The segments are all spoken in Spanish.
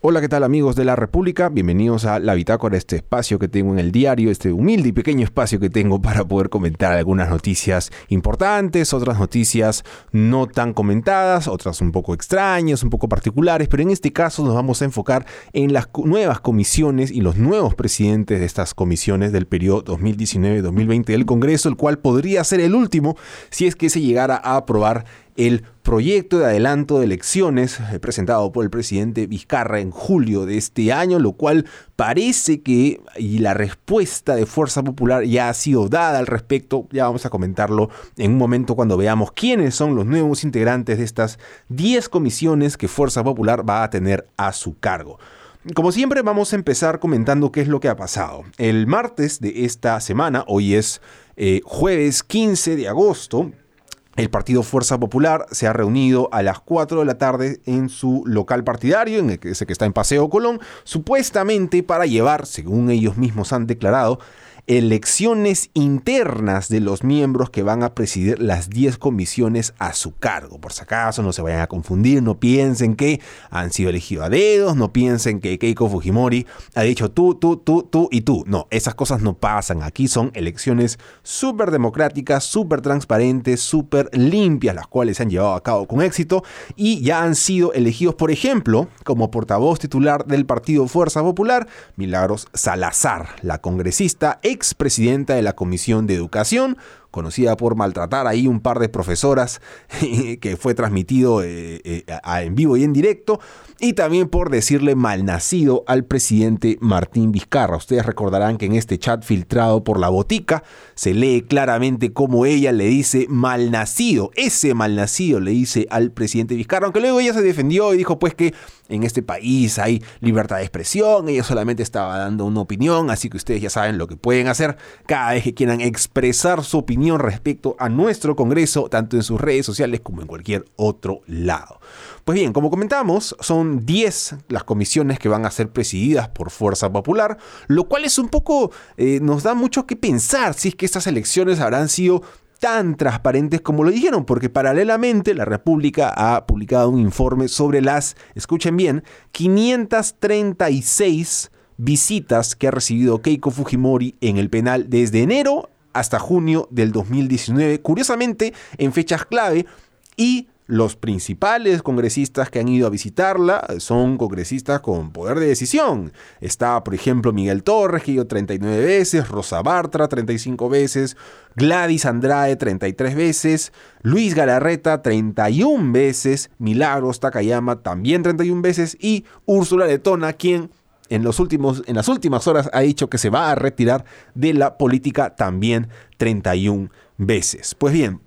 Hola, ¿qué tal amigos de la República? Bienvenidos a la bitácora, este espacio que tengo en el diario, este humilde y pequeño espacio que tengo para poder comentar algunas noticias importantes, otras noticias no tan comentadas, otras un poco extrañas, un poco particulares, pero en este caso nos vamos a enfocar en las nuevas comisiones y los nuevos presidentes de estas comisiones del periodo 2019-2020 del Congreso, el cual podría ser el último si es que se llegara a aprobar el proyecto de adelanto de elecciones eh, presentado por el presidente Vizcarra en julio de este año, lo cual parece que y la respuesta de Fuerza Popular ya ha sido dada al respecto. Ya vamos a comentarlo en un momento cuando veamos quiénes son los nuevos integrantes de estas 10 comisiones que Fuerza Popular va a tener a su cargo. Como siempre vamos a empezar comentando qué es lo que ha pasado. El martes de esta semana, hoy es eh, jueves 15 de agosto, el partido Fuerza Popular se ha reunido a las 4 de la tarde en su local partidario, en el que, ese que está en Paseo Colón, supuestamente para llevar, según ellos mismos han declarado, elecciones internas de los miembros que van a presidir las 10 comisiones a su cargo. Por si acaso no se vayan a confundir, no piensen que han sido elegidos a dedos, no piensen que Keiko Fujimori ha dicho tú, tú, tú, tú y tú. No, esas cosas no pasan. Aquí son elecciones súper democráticas, súper transparentes, súper limpias, las cuales se han llevado a cabo con éxito y ya han sido elegidos, por ejemplo, como portavoz titular del Partido Fuerza Popular, Milagros Salazar, la congresista expresidenta de la Comisión de Educación, conocida por maltratar ahí un par de profesoras que fue transmitido eh, eh, en vivo y en directo, y también por decirle malnacido al presidente Martín Vizcarra. Ustedes recordarán que en este chat filtrado por la botica se lee claramente cómo ella le dice malnacido, ese malnacido le dice al presidente Vizcarra, aunque luego ella se defendió y dijo pues que en este país hay libertad de expresión, ella solamente estaba dando una opinión, así que ustedes ya saben lo que pueden hacer cada vez que quieran expresar su opinión respecto a nuestro Congreso, tanto en sus redes sociales como en cualquier otro lado. Pues bien, como comentamos, son 10 las comisiones que van a ser presididas por Fuerza Popular, lo cual es un poco, eh, nos da mucho que pensar si es que estas elecciones habrán sido tan transparentes como lo dijeron, porque paralelamente la República ha publicado un informe sobre las, escuchen bien, 536 visitas que ha recibido Keiko Fujimori en el penal desde enero hasta junio del 2019, curiosamente en fechas clave y los principales congresistas que han ido a visitarla son congresistas con poder de decisión. Está, por ejemplo, Miguel Torres, que ha ido 39 veces, Rosa Bartra, 35 veces, Gladys Andrade, 33 veces, Luis Galarreta, 31 veces, Milagros Takayama, también 31 veces, y Úrsula Letona, quien en, los últimos, en las últimas horas ha dicho que se va a retirar de la política también 31 veces. Pues bien,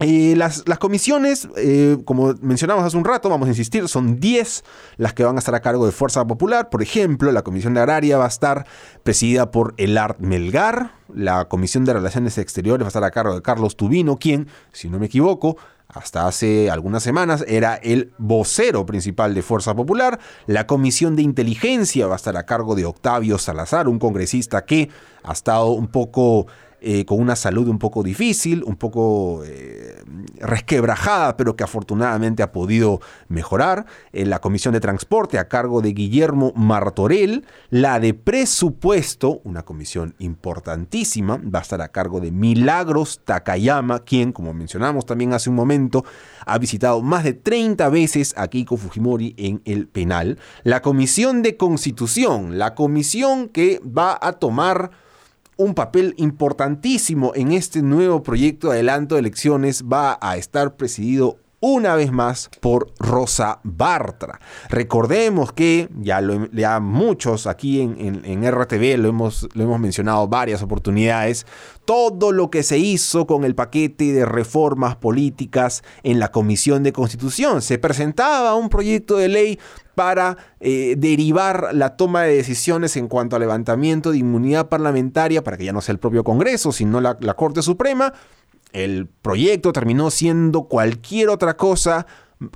eh, las, comisiones, eh, como mencionamos hace un rato, vamos a insistir, son 10 las que van a estar a cargo de Fuerza Popular. Por ejemplo, la Comisión de Agraria va a estar presidida por Elard Melgar. La Comisión de Relaciones Exteriores va a estar a cargo de Carlos Tubino, quien, si no me equivoco, hasta hace algunas semanas era el vocero principal de Fuerza Popular. La Comisión de Inteligencia va a estar a cargo de Octavio Salazar, un congresista que ha estado un poco eh, con una salud un poco difícil, un poco eh, resquebrajada, pero que afortunadamente ha podido mejorar. En la Comisión de Transporte a cargo de Guillermo Martorell, la de Presupuesto, una comisión importantísima, va a estar a cargo de Milagros Takayama, quien, como mencionamos también hace un momento, ha visitado más de 30 veces a Keiko Fujimori en el penal. La Comisión de Constitución, la comisión que va a tomar un papel importantísimo en este nuevo proyecto de adelanto de elecciones va a estar presidido una vez más por Rosa Bartra. Recordemos que ya, lo, muchos aquí en, en, RTV lo hemos, lo hemos mencionado varias oportunidades, todo lo que se hizo con el paquete de reformas políticas en la Comisión de Constitución. Se presentaba un proyecto de ley para eh, derivar la toma de decisiones en cuanto al levantamiento de inmunidad parlamentaria, para que ya no sea el propio Congreso, sino la, Corte Suprema. El proyecto terminó siendo cualquier otra cosa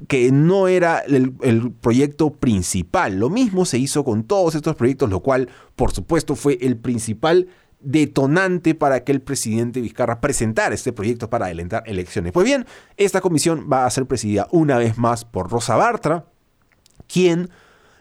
que no era el, proyecto principal. Lo mismo se hizo con todos estos proyectos, lo cual por supuesto fue el principal detonante para que el presidente Vizcarra presentara este proyecto para adelantar elecciones. Pues bien, esta comisión va a ser presidida una vez más por Rosa Bartra, quien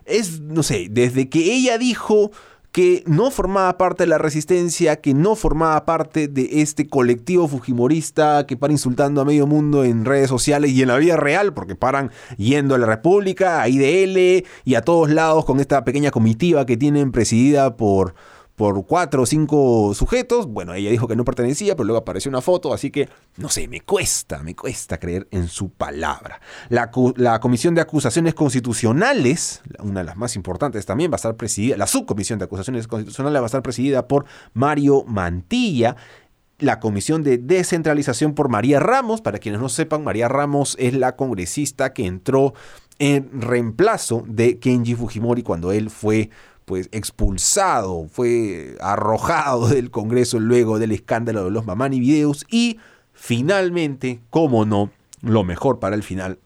es, no sé, desde que ella dijo que no formaba parte de la resistencia, que no formaba parte de este colectivo fujimorista que para insultando a medio mundo en redes sociales y en la vida real, porque paran yendo a la República, a IDL y a todos lados con esta pequeña comitiva que tienen presidida por por cuatro o cinco sujetos. Bueno, ella dijo que no pertenecía, pero luego apareció una foto, así que, no sé, me cuesta, me cuesta creer en su palabra. La, la, Comisión de Acusaciones Constitucionales, una de las más importantes también, va a estar presidida, la Subcomisión de Acusaciones Constitucionales va a estar presidida por Mario Mantilla la Comisión de Descentralización por María Ramos. Para quienes no sepan, María Ramos es la congresista que entró en reemplazo de Kenji Fujimori cuando él fue pues expulsado, fue arrojado del Congreso luego del escándalo de los Mamani videos y finalmente, como no, lo mejor para el final,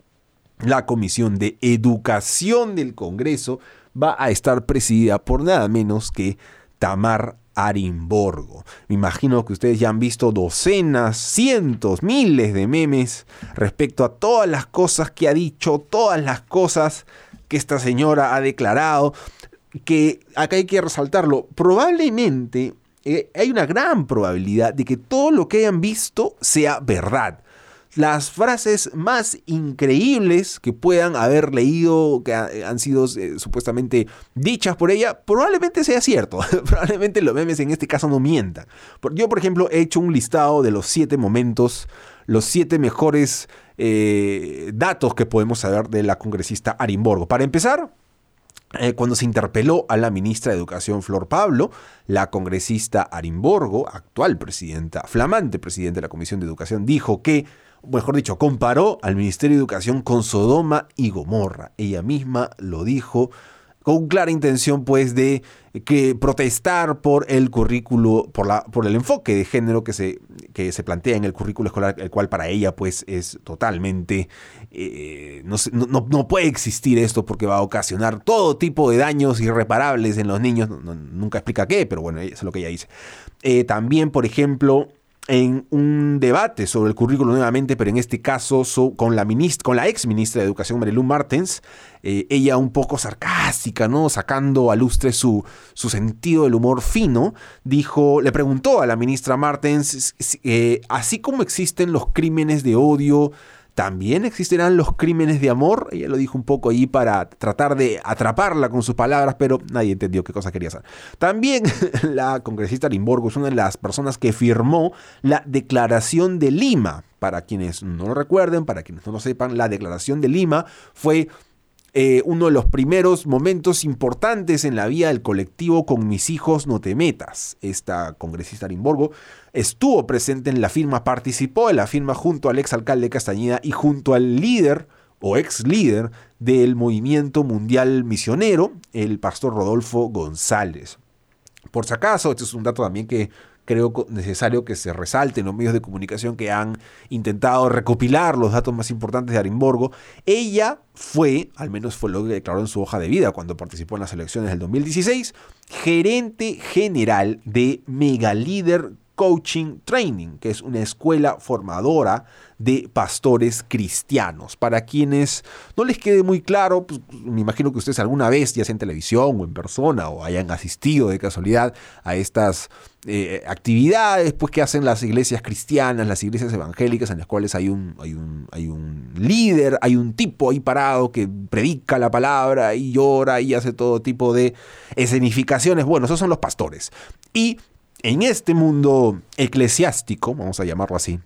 la Comisión de Educación del Congreso va a estar presidida por nada menos que Tamar Arimborgo. Me imagino que ustedes ya han visto docenas, cientos, miles de memes respecto a todas las cosas que ha dicho, todas las cosas que esta señora ha declarado, que acá hay que resaltarlo, probablemente eh, hay una gran probabilidad de que todo lo que hayan visto sea verdad. Las frases más increíbles que puedan haber leído, que han sido eh, supuestamente dichas por ella, probablemente sea cierto. probablemente los memes en este caso no mientan. Yo, por ejemplo, he hecho un listado de los siete momentos, los siete mejores eh, datos que podemos saber de la congresista Arimborgo. Para empezar, eh, cuando se interpeló a la ministra de Educación Flor Pablo, la congresista Arimborgo, actual presidenta, flamante presidente de la Comisión de Educación, dijo que, mejor dicho, comparó al Ministerio de Educación con Sodoma y Gomorra. Ella misma lo dijo con clara intención pues de que protestar por el currículo, por, la, por el enfoque de género que se, que se plantea en el currículo escolar, el cual para ella pues es totalmente, eh, no, no, puede existir esto porque va a ocasionar todo tipo de daños irreparables en los niños, nunca explica qué, pero bueno, eso es lo que ella dice. Eh, también, por ejemplo, en un debate sobre el currículo nuevamente, pero en este caso con, la con la ex ministra de Educación, Marilu Martens, eh, ella un poco sarcástica, ¿no? Sacando a lustre su, su sentido del humor fino, dijo, le preguntó a la ministra Martens, eh, así como existen los crímenes de odio, también existirán los crímenes de amor. Ella lo dijo un poco ahí para tratar de atraparla con sus palabras, pero nadie entendió qué cosa quería hacer. También la congresista Limborgo es una de las personas que firmó la Declaración de Lima. Para quienes no lo recuerden, para quienes no lo sepan, la Declaración de Lima fue eh, uno de los primeros momentos importantes en la vida del colectivo Con mis hijos no te metas. Esta congresista Limborgo estuvo presente en la firma, participó en la firma junto al exalcalde Castañeda y junto al líder o ex líder del movimiento mundial misionero, el pastor Rodolfo González. Por si acaso, este es un dato también que creo necesario que se resalte en los medios de comunicación que han intentado recopilar los datos más importantes de Arimborgo. Ella fue, al menos fue lo que declaró en su hoja de vida cuando participó en las elecciones del 2016, gerente general de Megalíder Coaching Training, que es una escuela formadora de pastores cristianos. Para quienes no les quede muy claro, pues, me imagino que ustedes alguna vez, ya sea en televisión o en persona, o hayan asistido de casualidad a estas eh, actividades pues, que hacen las iglesias cristianas, las iglesias evangélicas, en las cuales hay un, hay un, hay un líder, hay un tipo ahí parado que predica la palabra y llora y hace todo tipo de escenificaciones. Bueno, esos son los pastores. Y en este mundo eclesiástico, vamos a llamarlo así,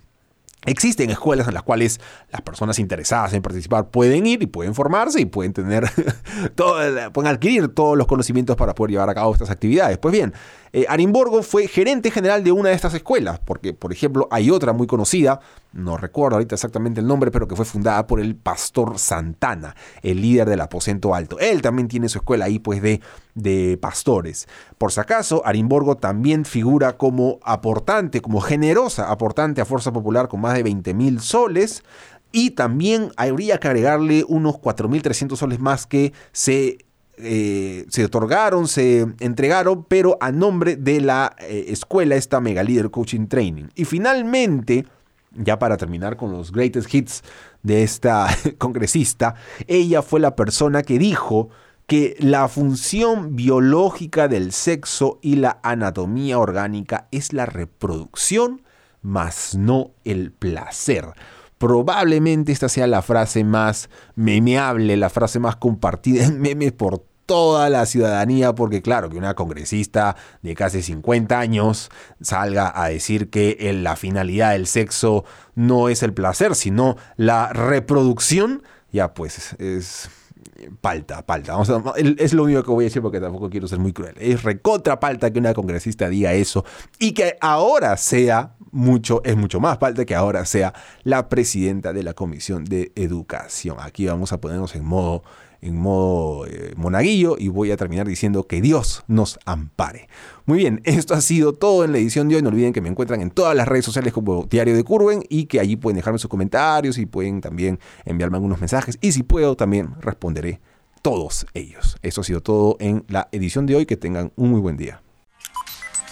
Existen escuelas en las cuales las personas interesadas en participar pueden ir y pueden formarse y pueden tener todo, pueden adquirir todos los conocimientos para poder llevar a cabo estas actividades. Pues bien, eh, Arimborgo fue gerente general de una de estas escuelas, porque, por ejemplo, hay otra muy conocida, no recuerdo ahorita exactamente el nombre, pero que fue fundada por el pastor Santana, el líder del aposento alto. Él también tiene su escuela ahí, pues, de, de pastores. Por si acaso, Arimborgo también figura como aportante, como generosa aportante a Fuerza Popular con más de 20 mil soles. Y también habría que agregarle unos 4.300 soles más que se eh, se otorgaron, se entregaron, pero a nombre de la eh, escuela, esta Mega Leader Coaching Training. Y finalmente, ya para terminar con los greatest hits de esta congresista, ella fue la persona que dijo que la función biológica del sexo y la anatomía orgánica es la reproducción, más no el placer. Probablemente esta sea la frase más memeable, la frase más compartida en memes por toda la ciudadanía, porque claro, que una congresista de casi 50 años salga a decir que la finalidad del sexo no es el placer, sino la reproducción, ya pues es palta, palta. Es lo único que voy a decir porque tampoco quiero ser muy cruel. Es recontra palta que una congresista diga eso y que ahora sea mucho, es mucho más falta que ahora sea la presidenta de la Comisión de Educación. Aquí vamos a ponernos en modo, en modo eh, monaguillo y voy a terminar diciendo que Dios nos ampare. Muy bien, esto ha sido todo en la edición de hoy. No olviden que me encuentran en todas las redes sociales como Diario de Curwen y que allí pueden dejarme sus comentarios y pueden también enviarme algunos mensajes y si puedo también responderé todos ellos. Eso ha sido todo en la edición de hoy. Que tengan un muy buen día.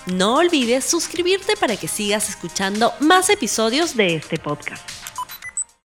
No olvides suscribirte para que sigas escuchando más episodios de este podcast.